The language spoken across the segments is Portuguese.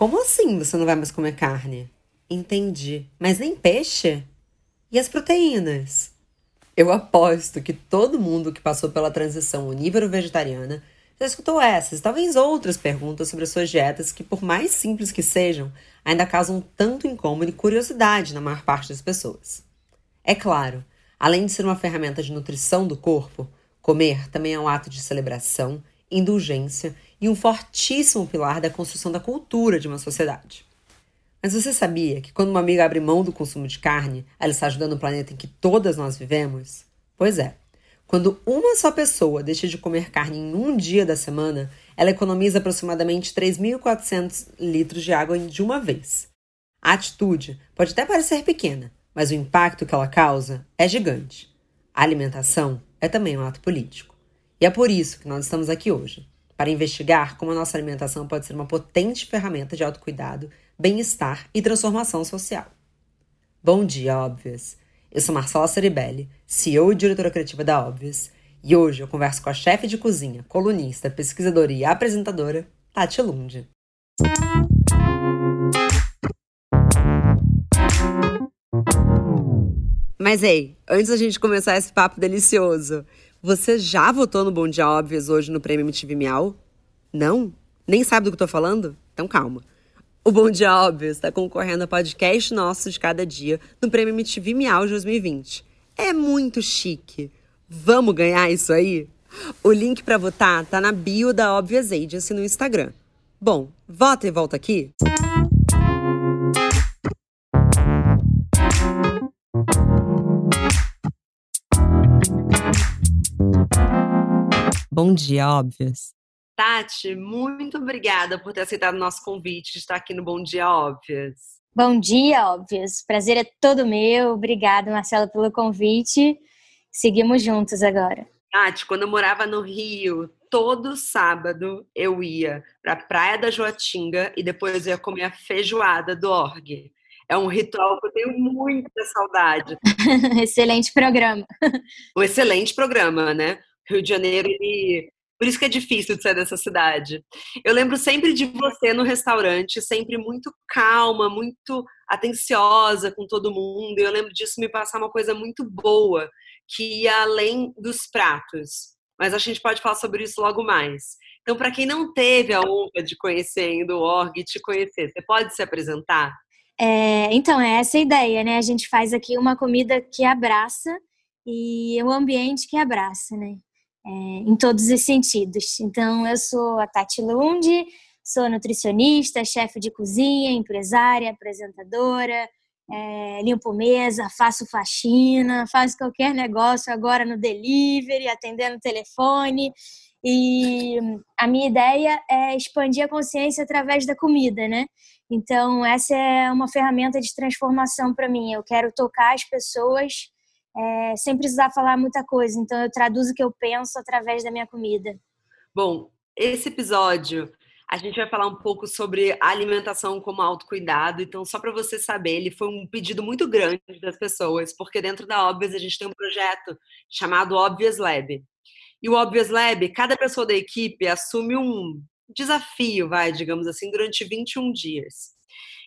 Como assim você não vai mais comer carne? Entendi. Mas nem peixe? E as proteínas? Eu aposto que todo mundo que passou pela transição onívoro vegetariana já escutou essas e talvez outras perguntas sobre as suas dietas que, por mais simples que sejam, ainda causam tanto incômodo e curiosidade na maior parte das pessoas. É claro, além de ser uma ferramenta de nutrição do corpo, comer também é um ato de celebração, indulgência e um fortíssimo pilar da construção da cultura de uma sociedade. Mas você sabia que quando uma amiga abre mão do consumo de carne, ela está ajudando o planeta em que todas nós vivemos? Pois é. Quando uma só pessoa deixa de comer carne em um dia da semana, ela economiza aproximadamente 3.400 litros de água de uma vez. A atitude pode até parecer pequena, mas o impacto que ela causa é gigante. A alimentação é também um ato político. E é por isso que nós estamos aqui hoje para investigar como a nossa alimentação pode ser uma potente ferramenta de autocuidado, bem-estar e transformação social. Bom dia, Óbvias! Eu sou Marcela Ceribelli, CEO e diretora criativa da Óbvias, e hoje eu converso com a chefe de cozinha, colunista, pesquisadora e apresentadora, Tati Lund. Mas ei, antes da gente começar esse papo delicioso, você já votou no Bom Dia Óbvias hoje no Prêmio MTV Miau? Não? Nem sabe do que eu tô falando? Então calma. O Bom Dia Óbvio está concorrendo a podcast nosso de cada dia no Prêmio MTV Miau de 2020. É muito chique. Vamos ganhar isso aí? O link para votar tá na bio da Obvious Agency no Instagram. Bom, vota e volta aqui. Bom dia, Óbvias. Tati, muito obrigada por ter aceitado o nosso convite de estar aqui no Bom Dia Óbvias. Bom dia, Óbvias. Prazer é todo meu. Obrigada, Marcela, pelo convite. Seguimos juntos agora. Tati, quando eu morava no Rio, todo sábado eu ia para a Praia da Joatinga e depois eu ia comer a feijoada do Org. É um ritual que eu tenho muita saudade. excelente programa. Um excelente programa, né? Rio de Janeiro, ele por isso que é difícil de sair dessa cidade. Eu lembro sempre de você no restaurante, sempre muito calma, muito atenciosa com todo mundo. Eu lembro disso me passar uma coisa muito boa, que ia além dos pratos. Mas a gente pode falar sobre isso logo mais. Então, para quem não teve a honra de conhecer o org e te conhecer, você pode se apresentar? É, então, é essa a ideia, né? A gente faz aqui uma comida que abraça e o ambiente que abraça, né? É, em todos os sentidos. Então, eu sou a Tati Lund, sou nutricionista, chefe de cozinha, empresária, apresentadora, é, limpo mesa, faço faxina, faço qualquer negócio agora no delivery, atendendo telefone. E a minha ideia é expandir a consciência através da comida, né? Então, essa é uma ferramenta de transformação para mim. Eu quero tocar as pessoas é, sem precisar falar muita coisa. Então, eu traduzo o que eu penso através da minha comida. Bom, esse episódio a gente vai falar um pouco sobre alimentação como autocuidado. Então, só para você saber, ele foi um pedido muito grande das pessoas, porque dentro da Obvious a gente tem um projeto chamado Obvious Lab. E o Obvious Lab, cada pessoa da equipe assume um desafio, vai, digamos assim, durante 21 dias.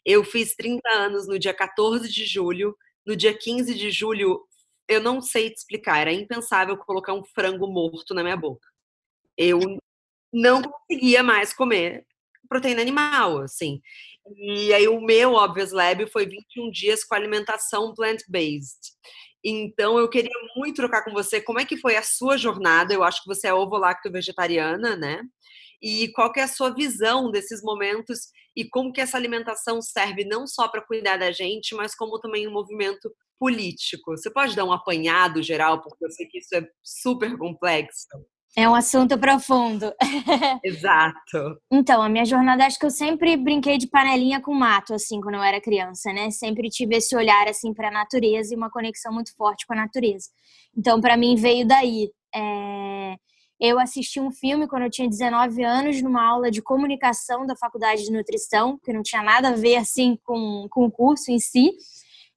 Eu fiz 30 anos no dia 14 de julho. No dia 15 de julho, eu não sei te explicar, era impensável colocar um frango morto na minha boca. Eu não conseguia mais comer proteína animal, assim. E aí o meu Obvious Lab foi 21 dias com alimentação plant-based. Então eu queria muito trocar com você como é que foi a sua jornada. Eu acho que você é ovo-lacto vegetariana, né? E qual que é a sua visão desses momentos e como que essa alimentação serve não só para cuidar da gente, mas como também um movimento político. Você pode dar um apanhado geral, porque eu sei que isso é super complexo. É um assunto profundo. Exato. Então, a minha jornada, acho que eu sempre brinquei de panelinha com mato, assim, quando eu era criança, né? Sempre tive esse olhar, assim, para a natureza e uma conexão muito forte com a natureza. Então, para mim, veio daí. É... Eu assisti um filme quando eu tinha 19 anos, numa aula de comunicação da faculdade de nutrição, que não tinha nada a ver, assim, com, com o curso em si.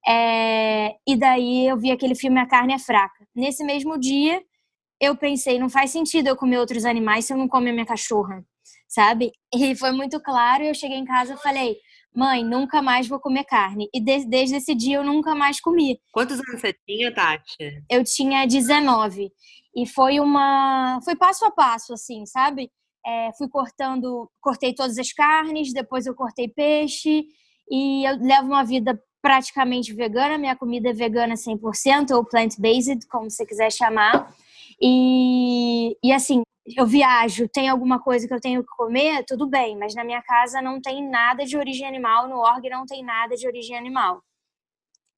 É, e daí eu vi aquele filme A Carne é Fraca. Nesse mesmo dia, eu pensei, não faz sentido eu comer outros animais se eu não comer a minha cachorra. sabe? E foi muito claro. Eu cheguei em casa e falei, mãe, nunca mais vou comer carne. E desde, desde esse dia eu nunca mais comi. Quantos anos você tinha, Tati? Eu tinha 19. E foi uma. Foi passo a passo, assim, sabe? É, fui cortando, cortei todas as carnes, depois eu cortei peixe. E eu levo uma vida praticamente vegana. Minha comida é vegana 100% ou plant-based, como você quiser chamar. E, e assim, eu viajo, tem alguma coisa que eu tenho que comer, tudo bem, mas na minha casa não tem nada de origem animal, no org não tem nada de origem animal.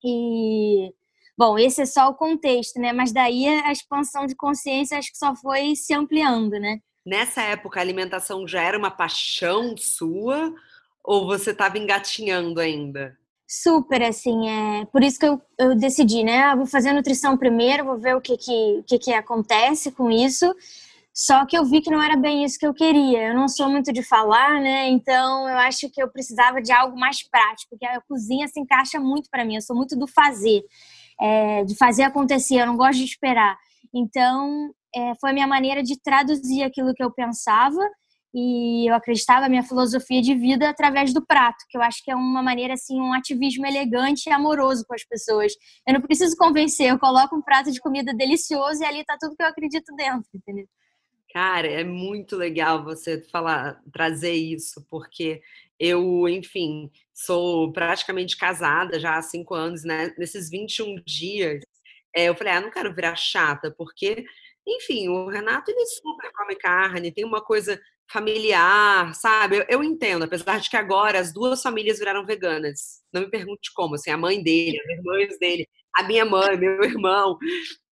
E, bom, esse é só o contexto, né? Mas daí a expansão de consciência acho que só foi se ampliando, né? Nessa época, a alimentação já era uma paixão sua ou você estava engatinhando ainda? Super, assim, é por isso que eu, eu decidi, né? Ah, vou fazer nutrição primeiro, vou ver o que que, que que acontece com isso. Só que eu vi que não era bem isso que eu queria. Eu não sou muito de falar, né? Então eu acho que eu precisava de algo mais prático, que a cozinha se encaixa muito para mim. Eu sou muito do fazer, é, de fazer acontecer. Eu não gosto de esperar. Então é, foi a minha maneira de traduzir aquilo que eu pensava e eu acreditava na minha filosofia de vida através do prato, que eu acho que é uma maneira assim, um ativismo elegante e amoroso com as pessoas. Eu não preciso convencer, eu coloco um prato de comida delicioso e ali tá tudo que eu acredito dentro, entendeu? Cara, é muito legal você falar, trazer isso, porque eu, enfim, sou praticamente casada já há cinco anos, né? Nesses 21 dias, é, eu falei, ah, não quero virar chata, porque, enfim, o Renato, ele super come carne, tem uma coisa familiar, sabe? Eu, eu, entendo, apesar de que agora as duas famílias viraram veganas. Não me pergunte como, assim, a mãe dele, as irmãs dele, a minha mãe, meu irmão,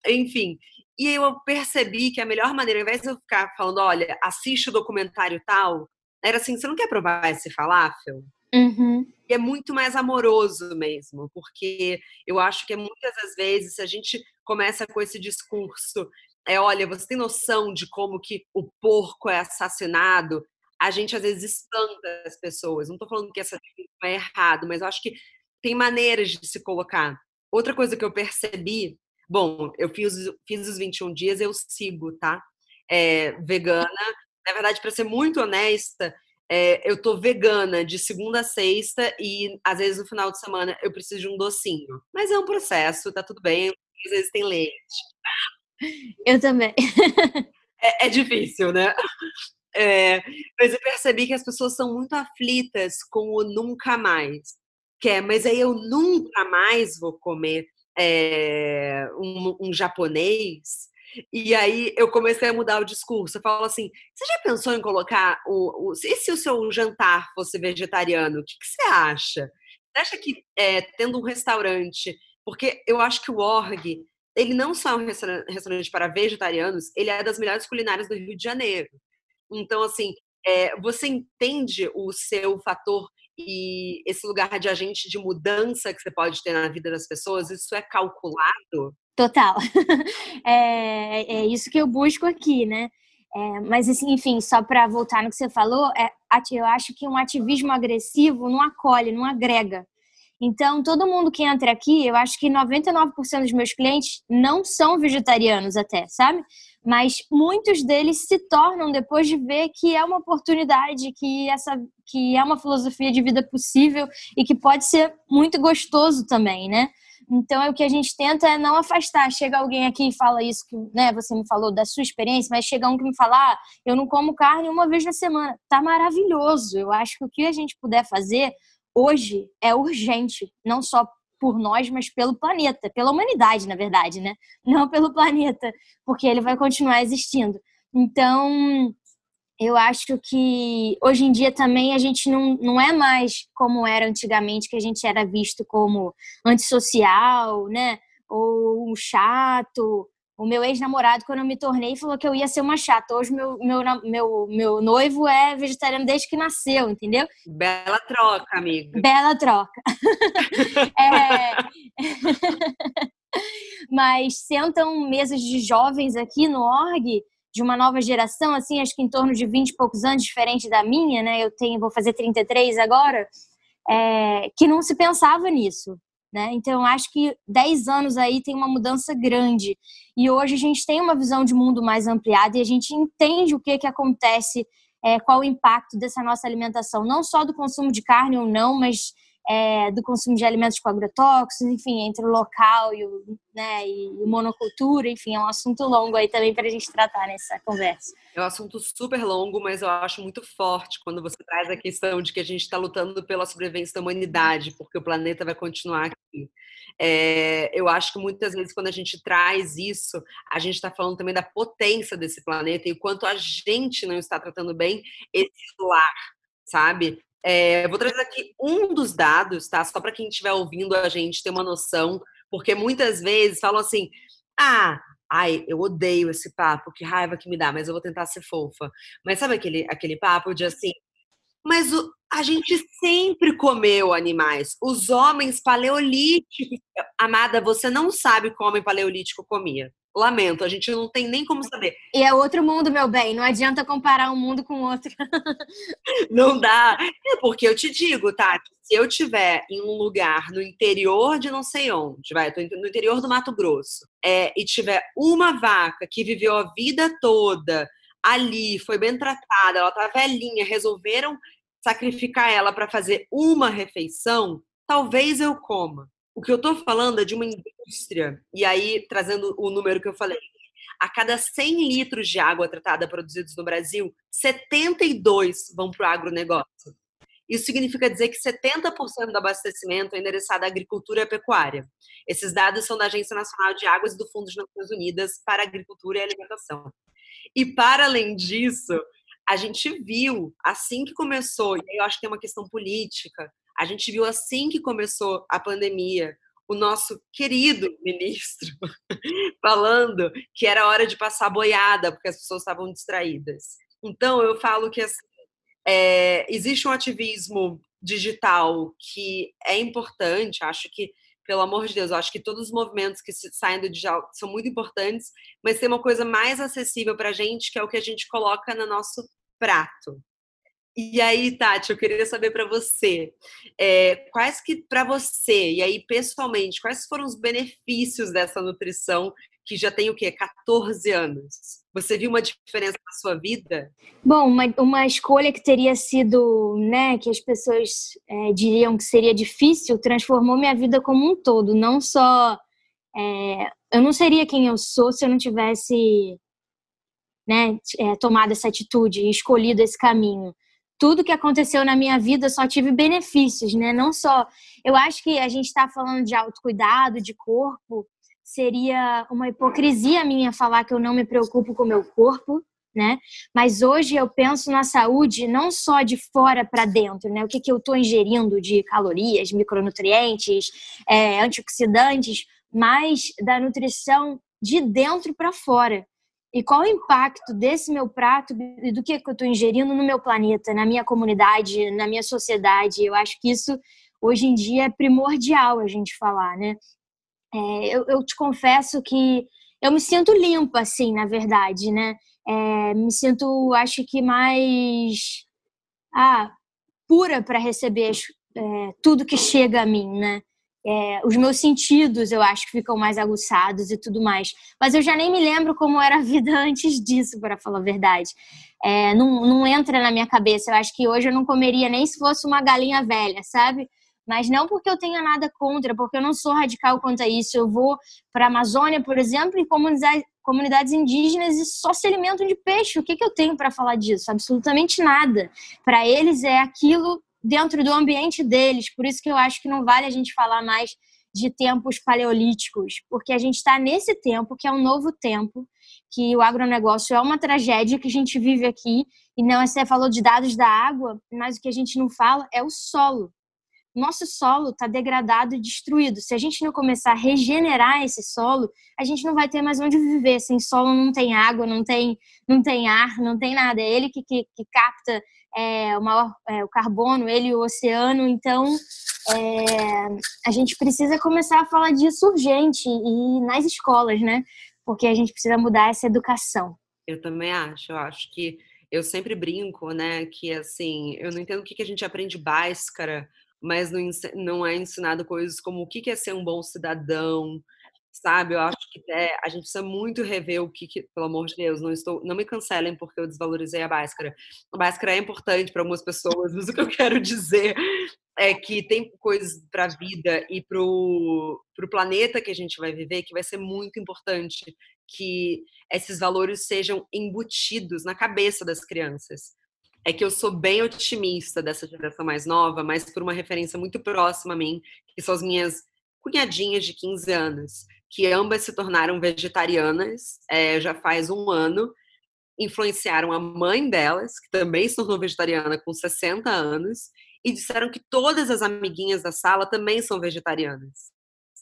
enfim. E eu percebi que a melhor maneira, ao invés de eu ficar falando, olha, assiste o documentário tal, era assim, você não quer provar esse falafel? Uhum. E é muito mais amoroso mesmo, porque eu acho que muitas das vezes, se a gente começa com esse discurso, é, olha, você tem noção de como que o porco é assassinado? A gente às vezes espanta as pessoas. Não estou falando que essa é errado, mas eu acho que tem maneiras de se colocar. Outra coisa que eu percebi Bom, eu fiz, fiz os 21 dias, eu sigo, tá? É, vegana. Na verdade, para ser muito honesta, é, eu tô vegana de segunda a sexta e às vezes no final de semana eu preciso de um docinho. Mas é um processo, tá tudo bem. Às vezes tem leite. Eu também. é, é difícil, né? É, mas eu percebi que as pessoas são muito aflitas com o nunca mais. Que é, mas aí eu nunca mais vou comer é, um, um, japonês. E aí eu comecei a mudar o discurso. Eu falo assim: você já pensou em colocar o. o e se o seu jantar fosse vegetariano? O que, que você acha? Você acha que é, tendo um restaurante. Porque eu acho que o org, ele não só é um restaurante para vegetarianos, ele é das melhores culinárias do Rio de Janeiro. Então, assim, é, você entende o seu fator e esse lugar de agente de mudança que você pode ter na vida das pessoas, isso é calculado? Total. é, é isso que eu busco aqui, né? É, mas, assim, enfim, só para voltar no que você falou, é, eu acho que um ativismo agressivo não acolhe, não agrega. Então, todo mundo que entra aqui, eu acho que 99% dos meus clientes não são vegetarianos até, sabe? Mas muitos deles se tornam depois de ver que é uma oportunidade, que essa que é uma filosofia de vida possível e que pode ser muito gostoso também, né? Então, é o que a gente tenta é não afastar. Chega alguém aqui e fala isso, que né, você me falou da sua experiência, mas chega um que me fala, ah, eu não como carne uma vez na semana. Tá maravilhoso. Eu acho que o que a gente puder fazer hoje é urgente, não só por nós, mas pelo planeta, pela humanidade, na verdade, né? Não pelo planeta, porque ele vai continuar existindo. Então, eu acho que hoje em dia também a gente não, não é mais como era antigamente, que a gente era visto como antissocial, né? Ou um chato, o meu ex-namorado, quando eu me tornei, falou que eu ia ser uma chata. Hoje, meu, meu, meu, meu noivo é vegetariano desde que nasceu, entendeu? Bela troca, amiga. Bela troca. é... Mas sentam mesas de jovens aqui no org, de uma nova geração, assim, acho que em torno de 20 e poucos anos, diferente da minha, né? Eu tenho, vou fazer 33 agora, é... que não se pensava nisso. Né? Então, acho que 10 anos aí tem uma mudança grande. E hoje a gente tem uma visão de mundo mais ampliada e a gente entende o que, que acontece é, qual o impacto dessa nossa alimentação, não só do consumo de carne ou não, mas é, do consumo de alimentos com agrotóxicos, enfim, entre o local e o, né, e monocultura, enfim, é um assunto longo aí também para a gente tratar nessa conversa. É um assunto super longo, mas eu acho muito forte quando você traz a questão de que a gente está lutando pela sobrevivência da humanidade, porque o planeta vai continuar aqui. É, eu acho que muitas vezes quando a gente traz isso, a gente está falando também da potência desse planeta e o quanto a gente não está tratando bem esse lar, sabe? É, vou trazer aqui um dos dados, tá? Só para quem estiver ouvindo a gente ter uma noção, porque muitas vezes falam assim: ah, ai, eu odeio esse papo, que raiva que me dá, mas eu vou tentar ser fofa. Mas sabe aquele, aquele papo de assim, mas o, a gente sempre comeu animais. Os homens paleolíticos. Amada, você não sabe como o homem paleolítico comia. Lamento, a gente não tem nem como saber. E é outro mundo, meu bem. Não adianta comparar um mundo com outro. não dá. É porque eu te digo, Tati, se eu tiver em um lugar no interior de não sei onde, vai, tô no interior do Mato Grosso, é, e tiver uma vaca que viveu a vida toda ali, foi bem tratada, ela tá velhinha, resolveram sacrificar ela para fazer uma refeição, talvez eu coma. O que eu estou falando é de uma indústria, e aí trazendo o número que eu falei, a cada 100 litros de água tratada produzidos no Brasil, 72 vão para o agronegócio. Isso significa dizer que 70% do abastecimento é endereçado à agricultura e à pecuária. Esses dados são da Agência Nacional de Águas e do Fundo de Nações Unidas para Agricultura e Alimentação. E para além disso, a gente viu assim que começou, e eu acho que tem uma questão política, a gente viu assim que começou a pandemia, o nosso querido ministro falando que era hora de passar boiada, porque as pessoas estavam distraídas. Então, eu falo que assim, é, existe um ativismo digital que é importante, acho que, pelo amor de Deus, acho que todos os movimentos que saem do digital são muito importantes, mas tem uma coisa mais acessível para a gente, que é o que a gente coloca no nosso prato. E aí, Tati, eu queria saber para você, é, quais que para você, e aí pessoalmente, quais foram os benefícios dessa nutrição que já tem o quê? 14 anos. Você viu uma diferença na sua vida? Bom, uma, uma escolha que teria sido, né, que as pessoas é, diriam que seria difícil, transformou minha vida como um todo. Não só. É, eu não seria quem eu sou se eu não tivesse né, é, tomado essa atitude escolhido esse caminho tudo que aconteceu na minha vida só tive benefícios, né? Não só. Eu acho que a gente está falando de autocuidado, de corpo, seria uma hipocrisia minha falar que eu não me preocupo com o meu corpo, né? Mas hoje eu penso na saúde não só de fora para dentro, né? O que, que eu estou ingerindo de calorias, micronutrientes, é, antioxidantes, mas da nutrição de dentro para fora e qual o impacto desse meu prato e do que eu estou ingerindo no meu planeta, na minha comunidade, na minha sociedade. Eu acho que isso hoje em dia é primordial a gente falar, né? É, eu, eu, te confesso que eu me sinto limpa, assim, na verdade, né? É, me sinto, acho que mais ah, pura para receber é, tudo que chega a mim, né? É, os meus sentidos eu acho que ficam mais aguçados e tudo mais. Mas eu já nem me lembro como era a vida antes disso, para falar a verdade. É, não, não entra na minha cabeça. Eu acho que hoje eu não comeria nem se fosse uma galinha velha, sabe? Mas não porque eu tenha nada contra, porque eu não sou radical quanto a isso. Eu vou para a Amazônia, por exemplo, em comunidades, comunidades indígenas e só se alimentam de peixe. O que, que eu tenho para falar disso? Absolutamente nada. Para eles é aquilo dentro do ambiente deles. Por isso que eu acho que não vale a gente falar mais de tempos paleolíticos, porque a gente está nesse tempo que é um novo tempo, que o agronegócio é uma tragédia que a gente vive aqui, e não você falou de dados da água, mas o que a gente não fala é o solo. Nosso solo está degradado e destruído. Se a gente não começar a regenerar esse solo, a gente não vai ter mais onde viver. Sem solo não tem água, não tem, não tem ar, não tem nada. É ele que, que, que capta é, o maior é, o carbono, ele e o oceano. Então, é, a gente precisa começar a falar disso urgente e nas escolas, né? Porque a gente precisa mudar essa educação. Eu também acho. Eu acho que eu sempre brinco, né? Que assim, eu não entendo o que, que a gente aprende báscara, mas não, não é ensinado coisas como o que, que é ser um bom cidadão, sabe? Eu acho que é, a gente precisa muito rever o que, que, pelo amor de Deus, não estou, não me cancelem porque eu desvalorizei a Bhaskara. A Bhaskara é importante para algumas pessoas, mas o que eu quero dizer é que tem coisas para a vida e para o planeta que a gente vai viver que vai ser muito importante que esses valores sejam embutidos na cabeça das crianças. É que eu sou bem otimista dessa geração mais nova, mas por uma referência muito próxima a mim, que são as minhas cunhadinhas de 15 anos, que ambas se tornaram vegetarianas é, já faz um ano, influenciaram a mãe delas, que também se tornou vegetariana com 60 anos, e disseram que todas as amiguinhas da sala também são vegetarianas.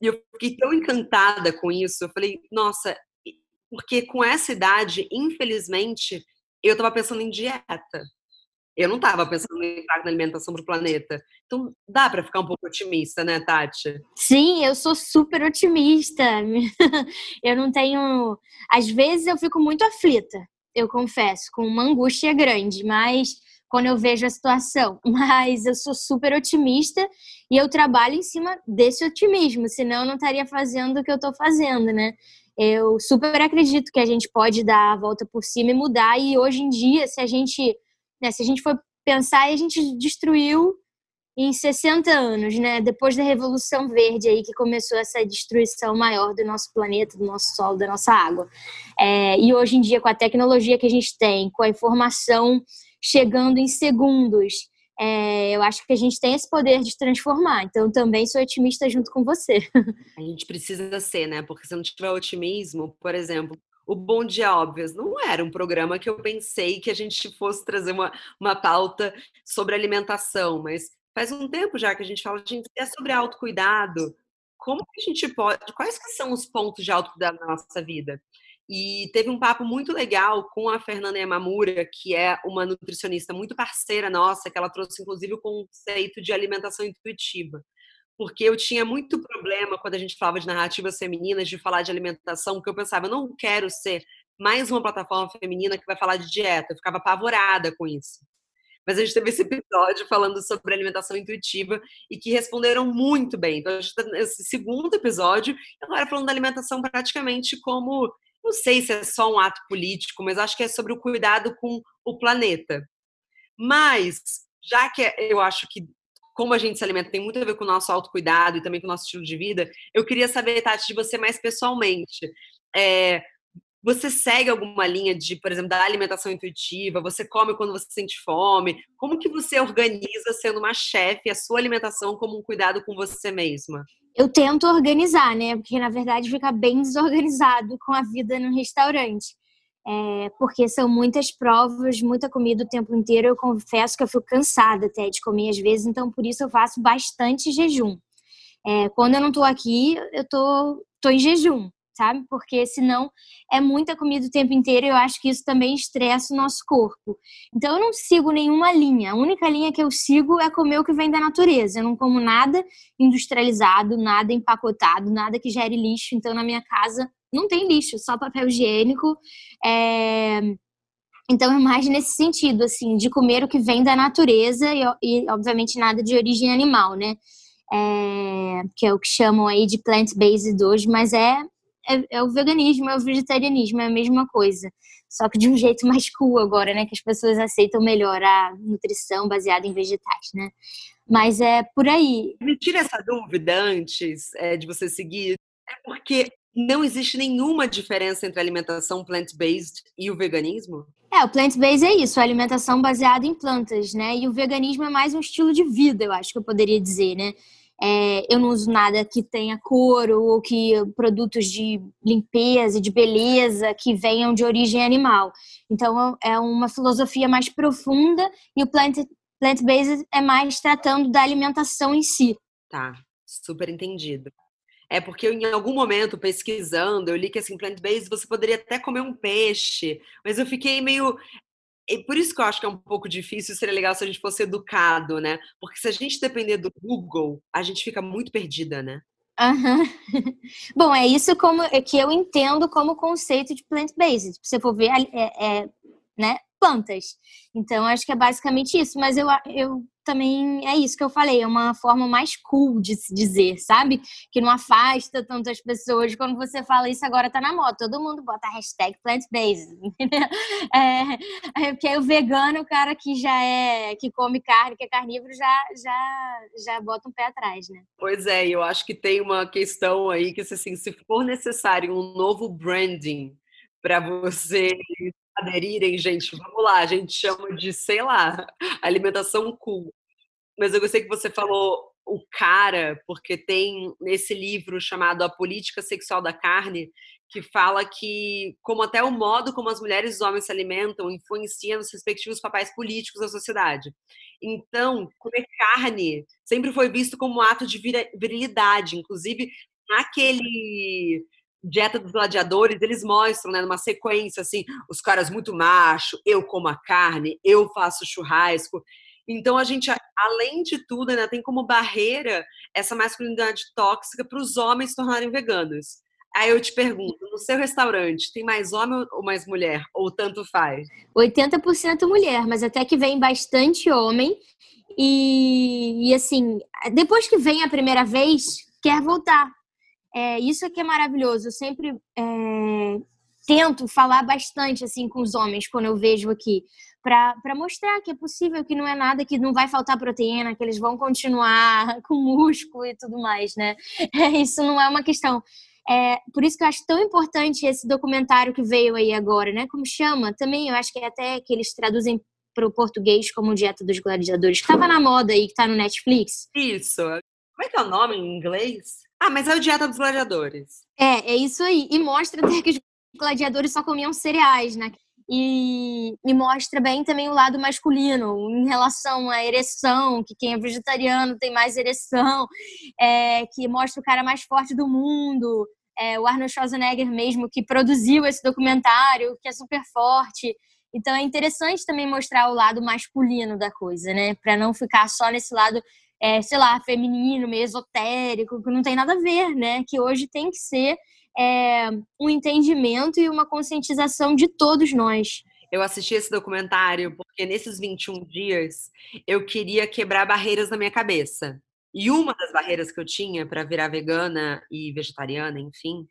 E eu fiquei tão encantada com isso. Eu falei, nossa, porque com essa idade, infelizmente, eu estava pensando em dieta. Eu não estava pensando em impacto na alimentação para o planeta. Então, dá para ficar um pouco otimista, né, Tati? Sim, eu sou super otimista. Eu não tenho. Às vezes eu fico muito aflita, eu confesso, com uma angústia grande, mas quando eu vejo a situação. Mas eu sou super otimista e eu trabalho em cima desse otimismo, senão eu não estaria fazendo o que eu estou fazendo, né? Eu super acredito que a gente pode dar a volta por cima e mudar. E hoje em dia, se a gente, né, se a gente for pensar, a gente destruiu em 60 anos, né? Depois da Revolução Verde aí que começou essa destruição maior do nosso planeta, do nosso solo, da nossa água. É, e hoje em dia, com a tecnologia que a gente tem, com a informação chegando em segundos, é, eu acho que a gente tem esse poder de transformar. Então, também sou otimista junto com você. A gente precisa ser, né? Porque se não tiver otimismo, por exemplo, o Bom Dia Óbvios não era um programa que eu pensei que a gente fosse trazer uma, uma pauta sobre alimentação, mas faz um tempo já que a gente fala, gente, é sobre autocuidado. Como a gente pode. Quais que são os pontos de autocuidado na nossa vida? E teve um papo muito legal com a Fernanda Yamamura, que é uma nutricionista muito parceira nossa, que ela trouxe inclusive o conceito de alimentação intuitiva. Porque eu tinha muito problema quando a gente falava de narrativas femininas, de falar de alimentação, porque eu pensava, eu não quero ser mais uma plataforma feminina que vai falar de dieta. Eu ficava apavorada com isso. Mas a gente teve esse episódio falando sobre alimentação intuitiva e que responderam muito bem. Então, a gente está nesse segundo episódio, agora falando da alimentação praticamente como não sei se é só um ato político, mas acho que é sobre o cuidado com o planeta. Mas, já que é, eu acho que como a gente se alimenta tem muito a ver com o nosso autocuidado e também com o nosso estilo de vida, eu queria saber, Tati, de você mais pessoalmente. É, você segue alguma linha de, por exemplo, da alimentação intuitiva? Você come quando você sente fome? Como que você organiza, sendo uma chefe, a sua alimentação como um cuidado com você mesma? eu tento organizar, né? Porque na verdade fica bem desorganizado com a vida no restaurante. É, porque são muitas provas, muita comida o tempo inteiro. Eu confesso que eu fico cansada até de comer às vezes, então por isso eu faço bastante jejum. É, quando eu não estou aqui, eu tô, tô em jejum sabe? Porque senão é muita comida o tempo inteiro e eu acho que isso também estressa o nosso corpo. Então eu não sigo nenhuma linha. A única linha que eu sigo é comer o que vem da natureza. Eu não como nada industrializado, nada empacotado, nada que gere lixo. Então na minha casa não tem lixo, só papel higiênico. É... Então é mais nesse sentido, assim, de comer o que vem da natureza e, e obviamente nada de origem animal, né? É, que é o que chamam aí de plant-based hoje, mas é é, é, o veganismo, é o vegetarianismo, é a mesma coisa. Só que de um jeito mais cool agora, né? Que as pessoas aceitam melhor a nutrição baseada em vegetais, né? Mas é por aí. Me tira essa dúvida antes é, de você seguir. É porque não existe nenhuma diferença entre a alimentação plant-based e o veganismo? É, o plant-based é isso, a alimentação baseada em plantas, né? E o veganismo é mais um estilo de vida, eu acho que eu poderia dizer, né? É, eu não uso nada que tenha couro ou que produtos de limpeza, de beleza que venham de origem animal. Então é uma filosofia mais profunda e o plant plant-based é mais tratando da alimentação em si. Tá, super entendido. É porque eu, em algum momento, pesquisando, eu li que assim, plant-based você poderia até comer um peixe, mas eu fiquei meio e por isso que eu acho que é um pouco difícil, seria legal se a gente fosse educado, né? Porque se a gente depender do Google, a gente fica muito perdida, né? Uhum. Bom, é isso como é que eu entendo como conceito de plant-based. Se você for ver, é, é, né, plantas. Então, acho que é basicamente isso. Mas eu, eu também é isso que eu falei, é uma forma mais cool de se dizer, sabe? Que não afasta tanto as pessoas. Quando você fala isso, agora tá na moda. Todo mundo bota hashtag plant-based, É, é, porque aí o vegano, o cara que já é, que come carne, que é carnívoro, já, já, já bota um pé atrás, né? Pois é, eu acho que tem uma questão aí que, assim, se for necessário um novo branding para você aderirem, gente, vamos lá, a gente chama de, sei lá, alimentação cool. Mas eu gostei que você falou o cara, porque tem nesse livro chamado A Política Sexual da Carne, que fala que como até o modo como as mulheres e os homens se alimentam influencia nos respectivos papéis políticos da sociedade. Então, comer carne sempre foi visto como um ato de virilidade, inclusive naquele Dieta dos Gladiadores, eles mostram, né, numa sequência, assim, os caras muito macho, eu como a carne, eu faço churrasco. Então, a gente, além de tudo, ainda tem como barreira essa masculinidade tóxica para os homens se tornarem veganos. Aí eu te pergunto, no seu restaurante, tem mais homem ou mais mulher? Ou tanto faz? 80% mulher, mas até que vem bastante homem. E, e assim, depois que vem a primeira vez, quer voltar. É, isso é que é maravilhoso. Eu sempre é, tento falar bastante assim com os homens quando eu vejo aqui, para mostrar que é possível, que não é nada, que não vai faltar proteína, que eles vão continuar com músculo e tudo mais, né? É, isso não é uma questão. É, por isso que eu acho tão importante esse documentário que veio aí agora, né? Como chama? Também eu acho que é até que eles traduzem para o português como Dieta dos Gladiadores, que estava na moda aí, que está no Netflix. Isso. Como é que é o nome em inglês? Ah, mas é o Dieta dos Gladiadores. É, é isso aí. E mostra até que os gladiadores só comiam cereais, né? E, e, mostra bem também o lado masculino em relação à ereção, que quem é vegetariano tem mais ereção, é, que mostra o cara mais forte do mundo, é, o Arnold Schwarzenegger mesmo que produziu esse documentário, que é super forte. Então é interessante também mostrar o lado masculino da coisa, né? Para não ficar só nesse lado é, sei lá, feminino, meio esotérico, que não tem nada a ver, né? Que hoje tem que ser é, um entendimento e uma conscientização de todos nós. Eu assisti esse documentário porque nesses 21 dias eu queria quebrar barreiras na minha cabeça. E uma das barreiras que eu tinha para virar vegana e vegetariana, enfim,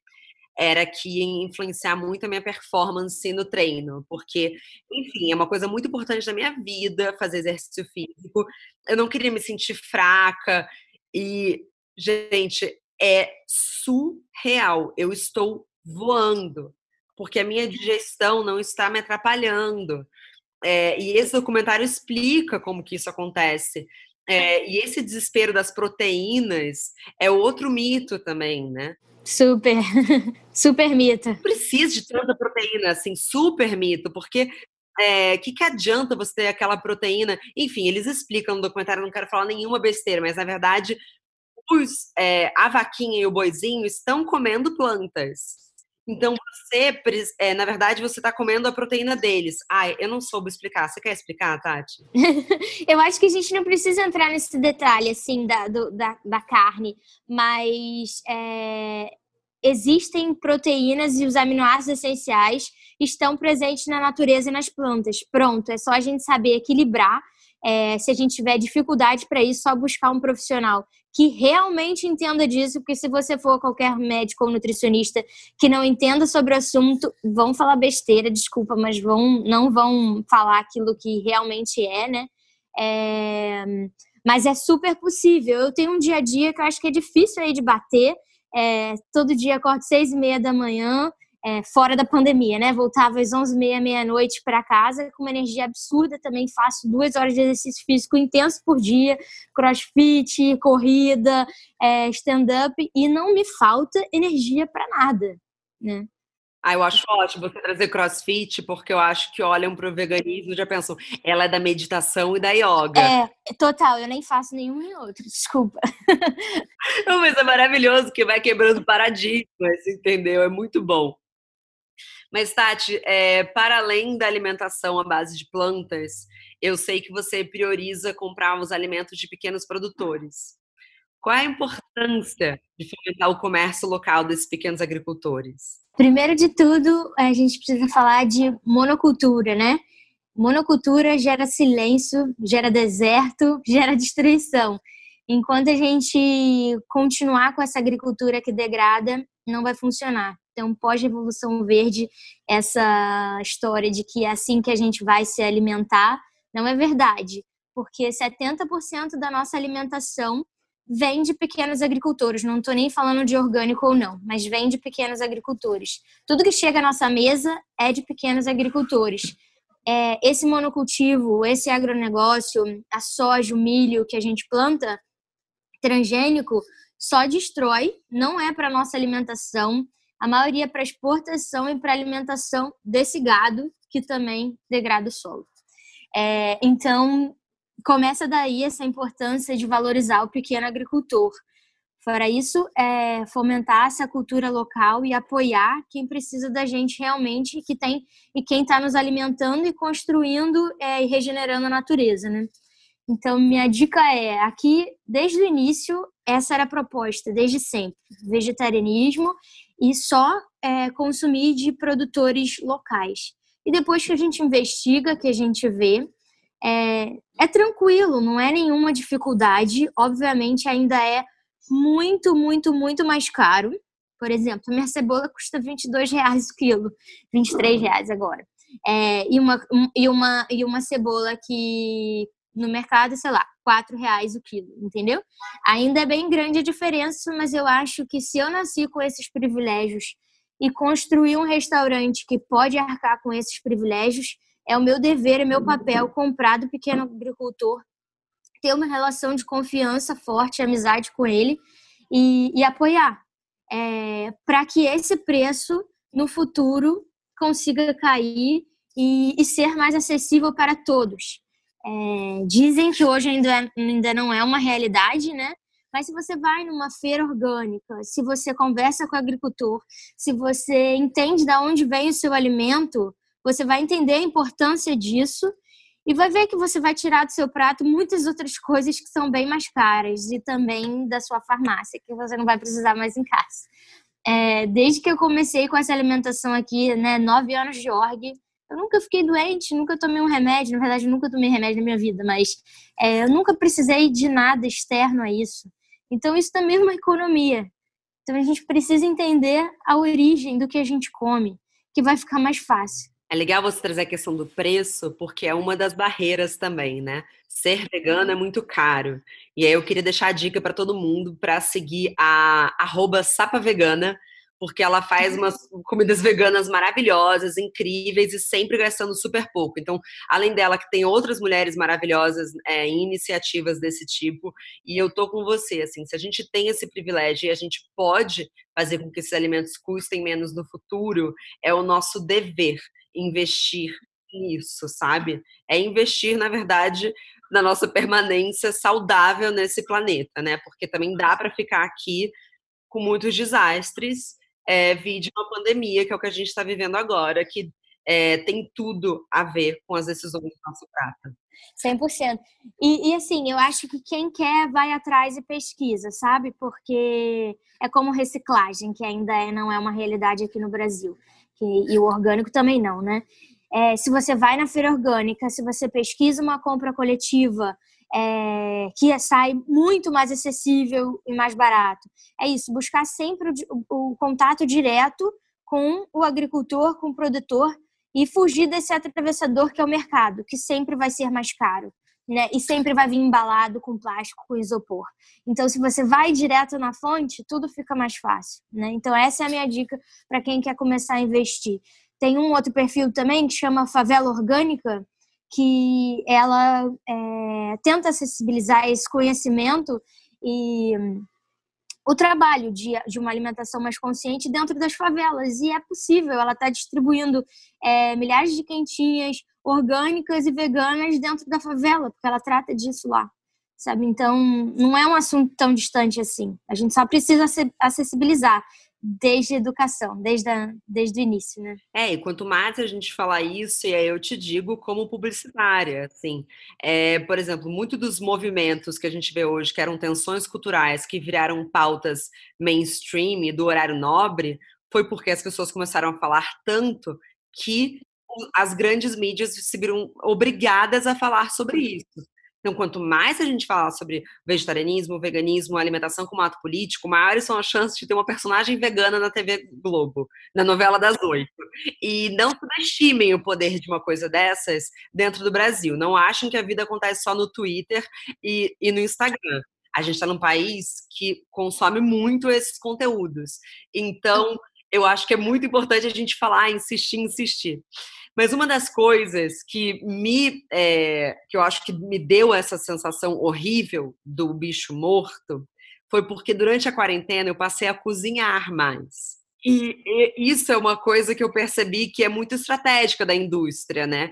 era que ia influenciar muito a minha performance no treino, porque, enfim, é uma coisa muito importante da minha vida fazer exercício físico. Eu não queria me sentir fraca e, gente, é surreal. Eu estou voando, porque a minha digestão não está me atrapalhando. É, e esse documentário explica como que isso acontece. É, e esse desespero das proteínas é outro mito também, né? Super, super mito. Não precisa de tanta proteína, assim, super mito, porque é, que, que adianta você ter aquela proteína? Enfim, eles explicam no documentário, não quero falar nenhuma besteira, mas na verdade, os, é, a vaquinha e o boizinho estão comendo plantas. Então você, é, na verdade, você está comendo a proteína deles. Ai, eu não soube explicar. Você quer explicar, Tati? eu acho que a gente não precisa entrar nesse detalhe assim da, do, da, da, carne, mas é, existem proteínas e os aminoácidos essenciais estão presentes na natureza e nas plantas. Pronto, é só a gente saber equilibrar é, se a gente tiver dificuldade para isso, só buscar um profissional que realmente entenda disso, porque se você for qualquer médico ou nutricionista que não entenda sobre o assunto, vão falar besteira, desculpa, mas vão, não vão falar aquilo que realmente é, né? É, mas é super possível. Eu tenho um dia a dia que eu acho que é difícil aí de bater. É, todo dia acordo seis e meia da manhã, é, fora da pandemia, né? Voltava às 11 h meia-noite para casa com uma energia absurda. Também faço duas horas de exercício físico intenso por dia, crossfit, corrida, é, stand-up, e não me falta energia para nada, né? Ah, eu acho ótimo você trazer crossfit, porque eu acho que olham para o veganismo e já pensam, ela é da meditação e da yoga. É, total, eu nem faço nenhum nem outro, desculpa. Não, mas é maravilhoso que vai quebrando paradigmas, entendeu? É muito bom. Mas, Tati, é, para além da alimentação à base de plantas, eu sei que você prioriza comprar os alimentos de pequenos produtores. Qual é a importância de fomentar o comércio local desses pequenos agricultores? Primeiro de tudo, a gente precisa falar de monocultura, né? Monocultura gera silêncio, gera deserto, gera destruição. Enquanto a gente continuar com essa agricultura que degrada, não vai funcionar. Então, pós-revolução verde, essa história de que é assim que a gente vai se alimentar, não é verdade, porque 70% da nossa alimentação vem de pequenos agricultores. Não estou nem falando de orgânico ou não, mas vem de pequenos agricultores. Tudo que chega à nossa mesa é de pequenos agricultores. É, esse monocultivo, esse agronegócio, a soja, o milho que a gente planta, transgênico, só destrói, não é para nossa alimentação. A maioria para exportação e para alimentação desse gado, que também degrada o solo. É, então, começa daí essa importância de valorizar o pequeno agricultor. Fora isso, é fomentar essa cultura local e apoiar quem precisa da gente realmente que tem e quem está nos alimentando e construindo é, e regenerando a natureza, né? Então, minha dica é: aqui, desde o início, essa era a proposta, desde sempre: vegetarianismo e só é, consumir de produtores locais. E depois que a gente investiga, que a gente vê, é, é tranquilo, não é nenhuma dificuldade. Obviamente, ainda é muito, muito, muito mais caro. Por exemplo, minha cebola custa 22 reais o quilo, 23 reais agora. É, e, uma, e, uma, e uma cebola que no mercado, sei lá, quatro reais o quilo, entendeu? Ainda é bem grande a diferença, mas eu acho que se eu nasci com esses privilégios e construir um restaurante que pode arcar com esses privilégios, é o meu dever, é meu papel comprar do pequeno agricultor, ter uma relação de confiança forte, amizade com ele e, e apoiar, é, para que esse preço no futuro consiga cair e, e ser mais acessível para todos. É, dizem que hoje ainda, é, ainda não é uma realidade, né? Mas se você vai numa feira orgânica, se você conversa com o agricultor, se você entende de onde vem o seu alimento, você vai entender a importância disso e vai ver que você vai tirar do seu prato muitas outras coisas que são bem mais caras e também da sua farmácia, que você não vai precisar mais em casa. É, desde que eu comecei com essa alimentação aqui, né, nove anos de org, eu nunca fiquei doente, nunca tomei um remédio, na verdade, nunca tomei remédio na minha vida, mas é, eu nunca precisei de nada externo a isso. Então, isso também é uma economia. Então, a gente precisa entender a origem do que a gente come, que vai ficar mais fácil. É legal você trazer a questão do preço, porque é uma das barreiras também, né? Ser vegano é muito caro. E aí eu queria deixar a dica para todo mundo para seguir a arroba sapavegana, porque ela faz umas comidas veganas maravilhosas, incríveis e sempre gastando super pouco. Então, além dela, que tem outras mulheres maravilhosas é, em iniciativas desse tipo, e eu tô com você, assim, se a gente tem esse privilégio e a gente pode fazer com que esses alimentos custem menos no futuro, é o nosso dever investir nisso, sabe? É investir, na verdade, na nossa permanência saudável nesse planeta, né? Porque também dá para ficar aqui com muitos desastres é, de uma pandemia, que é o que a gente está vivendo agora, que é, tem tudo a ver com as decisões do nosso prata. 100%. E, e assim, eu acho que quem quer vai atrás e pesquisa, sabe? Porque é como reciclagem, que ainda é, não é uma realidade aqui no Brasil. Que, e o orgânico também não, né? É, se você vai na feira orgânica, se você pesquisa uma compra coletiva, é, que sai muito mais acessível e mais barato. É isso, buscar sempre o, o, contato direto com o agricultor, com o produtor e fugir desse atravessador que é o mercado, que sempre vai ser mais caro. Né? E sempre vai vir embalado com plástico, com isopor. Então, se você vai direto na fonte, tudo fica mais fácil. Né? Então, essa é a minha dica para quem quer começar a investir. Tem um outro perfil também que chama Favela Orgânica, que ela é, tenta acessibilizar esse conhecimento e o trabalho de, de uma alimentação mais consciente dentro das favelas. E é possível, ela está distribuindo é, milhares de quentinhas orgânicas e veganas dentro da favela, porque ela trata disso lá. Sabe? Então, não é um assunto tão distante assim. A gente só precisa acessibilizar desde a educação, desde, a, desde o início, né? É, e quanto mais a gente falar isso, e aí eu te digo como publicitária, assim, é, por exemplo, muito dos movimentos que a gente vê hoje, que eram tensões culturais, que viraram pautas mainstream do horário nobre, foi porque as pessoas começaram a falar tanto que as grandes mídias se viram obrigadas a falar sobre isso. Então, quanto mais a gente falar sobre vegetarianismo, veganismo, alimentação como ato político, maiores são as chances de ter uma personagem vegana na TV Globo, na novela das oito. E não subestimem o poder de uma coisa dessas dentro do Brasil. Não achem que a vida acontece só no Twitter e, e no Instagram. A gente está num país que consome muito esses conteúdos. Então, eu acho que é muito importante a gente falar, insistir, insistir. Mas uma das coisas que me, é, que eu acho que me deu essa sensação horrível do bicho morto foi porque durante a quarentena eu passei a cozinhar mais. E, e isso é uma coisa que eu percebi que é muito estratégica da indústria, né?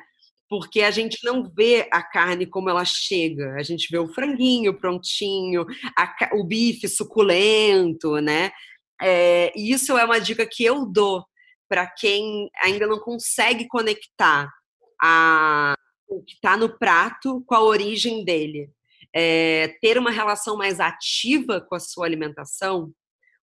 porque a gente não vê a carne como ela chega. A gente vê o franguinho prontinho, a, o bife suculento, né? É, e isso é uma dica que eu dou para quem ainda não consegue conectar a, o que está no prato com a origem dele. É, ter uma relação mais ativa com a sua alimentação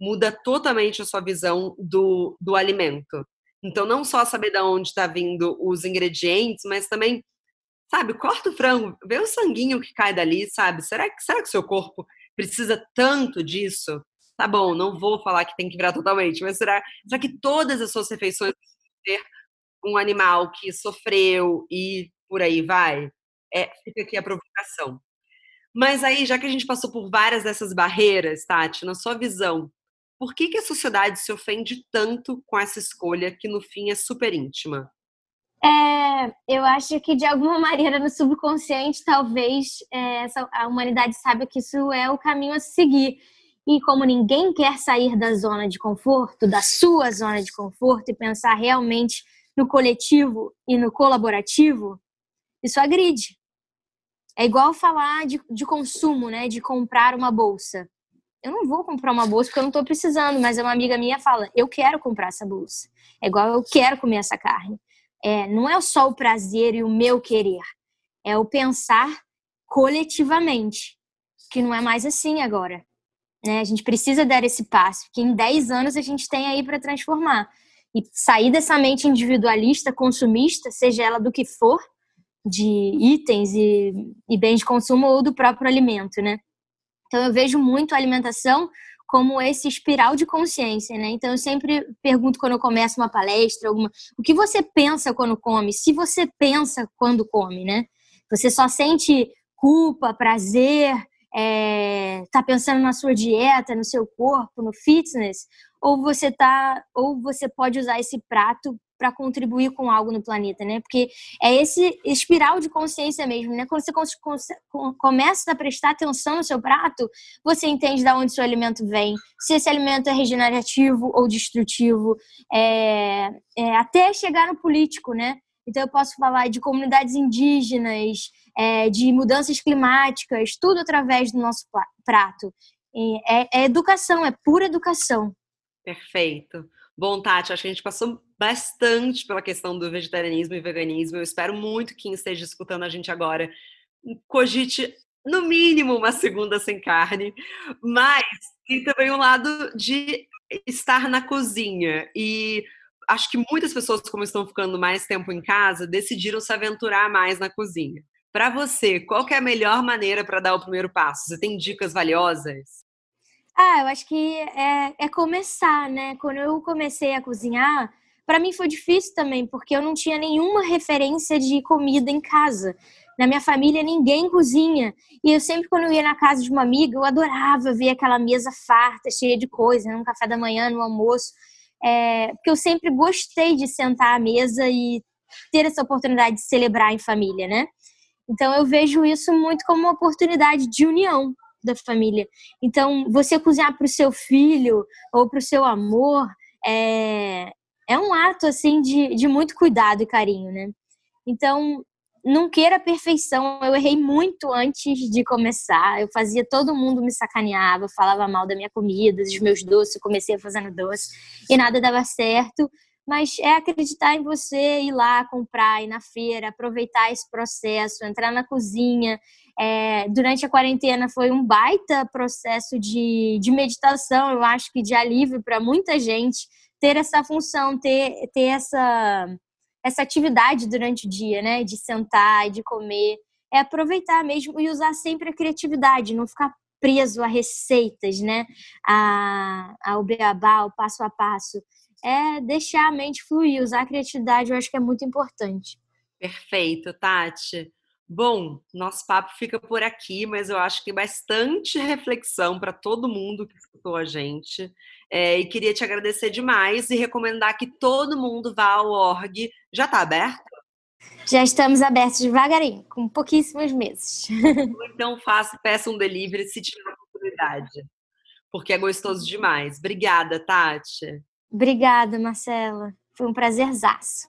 muda totalmente a sua visão do, do alimento. Então, não só saber de onde está vindo os ingredientes, mas também, sabe, corta o frango, vê o sanguinho que cai dali, sabe? Será que, será que o seu corpo precisa tanto disso? Tá bom, não vou falar que tem que virar totalmente, mas será, será que todas as suas refeições ter um animal que sofreu e por aí vai? É, fica aqui a provocação. Mas aí, já que a gente passou por várias dessas barreiras, Tati, na sua visão, por que, que a sociedade se ofende tanto com essa escolha que no fim é super íntima? É, eu acho que de alguma maneira no subconsciente talvez é, a humanidade saiba que isso é o caminho a seguir. E como ninguém quer sair da zona de conforto, da sua zona de conforto, e pensar realmente no coletivo e no colaborativo, isso agride. É igual falar de, de consumo, né? De comprar uma bolsa. Eu não vou comprar uma bolsa porque eu não estou precisando, mas uma amiga minha fala: eu quero comprar essa bolsa. É igual eu quero comer essa carne. É, não é só o prazer e o meu querer, é o pensar coletivamente, que não é mais assim agora. Né? A gente precisa dar esse passo, que em 10 anos a gente tem aí para transformar. E sair dessa mente individualista, consumista, seja ela do que for, de itens e, e bens de consumo ou do próprio alimento, né? Então eu vejo muito a alimentação como esse espiral de consciência, né? Então eu sempre pergunto quando eu começo uma palestra, alguma, o que você pensa quando come? Se você pensa quando come, né? Você só sente culpa, prazer, é, tá pensando na sua dieta, no seu corpo, no fitness, ou você tá, ou você pode usar esse prato para contribuir com algo no planeta, né? Porque é esse espiral de consciência mesmo, né? Quando você começa a prestar atenção no seu prato, você entende de onde seu alimento vem, se esse alimento é regenerativo ou destrutivo, é, é, até chegar no político, né? Então eu posso falar de comunidades indígenas, é, de mudanças climáticas, tudo através do nosso prato. É, é educação, é pura educação. Perfeito. Bom, Tati, acho que a gente passou bastante pela questão do vegetarianismo e veganismo. Eu espero muito que quem esteja escutando a gente agora cogite, no mínimo, uma segunda sem carne. Mas tem também um lado de estar na cozinha. E acho que muitas pessoas, como estão ficando mais tempo em casa, decidiram se aventurar mais na cozinha. Para você, qual é a melhor maneira para dar o primeiro passo? Você tem dicas valiosas? Ah, eu acho que é, é começar, né? Quando eu comecei a cozinhar, para mim foi difícil também, porque eu não tinha nenhuma referência de comida em casa. Na minha família, ninguém cozinha. E eu sempre, quando eu ia na casa de uma amiga, eu adorava ver aquela mesa farta, cheia de coisa, no café da manhã, no almoço. É, porque eu sempre gostei de sentar à mesa e ter essa oportunidade de celebrar em família, né? Então eu vejo isso muito como uma oportunidade de união da família. Então você cozinhar para o seu filho ou para o seu amor é, é um ato assim de, de muito cuidado e carinho, né? Então não queira perfeição. Eu errei muito antes de começar. Eu fazia todo mundo me sacaneava, falava mal da minha comida, dos meus doces. Eu comecei fazendo doce e nada dava certo mas é acreditar em você, ir lá comprar, ir na feira, aproveitar esse processo, entrar na cozinha. É, durante a quarentena foi um baita processo de, de meditação, eu acho que de alívio para muita gente ter essa função, ter, ter essa, essa atividade durante o dia, né? De sentar, de comer. É aproveitar mesmo e usar sempre a criatividade, não ficar preso a receitas, né? A, ao beabá, ao passo a passo. É deixar a mente fluir, usar a criatividade, eu acho que é muito importante. Perfeito, Tati. Bom, nosso papo fica por aqui, mas eu acho que bastante reflexão para todo mundo que escutou a gente. É, e queria te agradecer demais e recomendar que todo mundo vá ao org. Já está aberto? Já estamos abertos devagarinho, com pouquíssimos meses. Então faça, peça um delivery se tiver oportunidade. Porque é gostoso demais. Obrigada, Tati. Obrigada, Marcela. Foi um prazerzaço.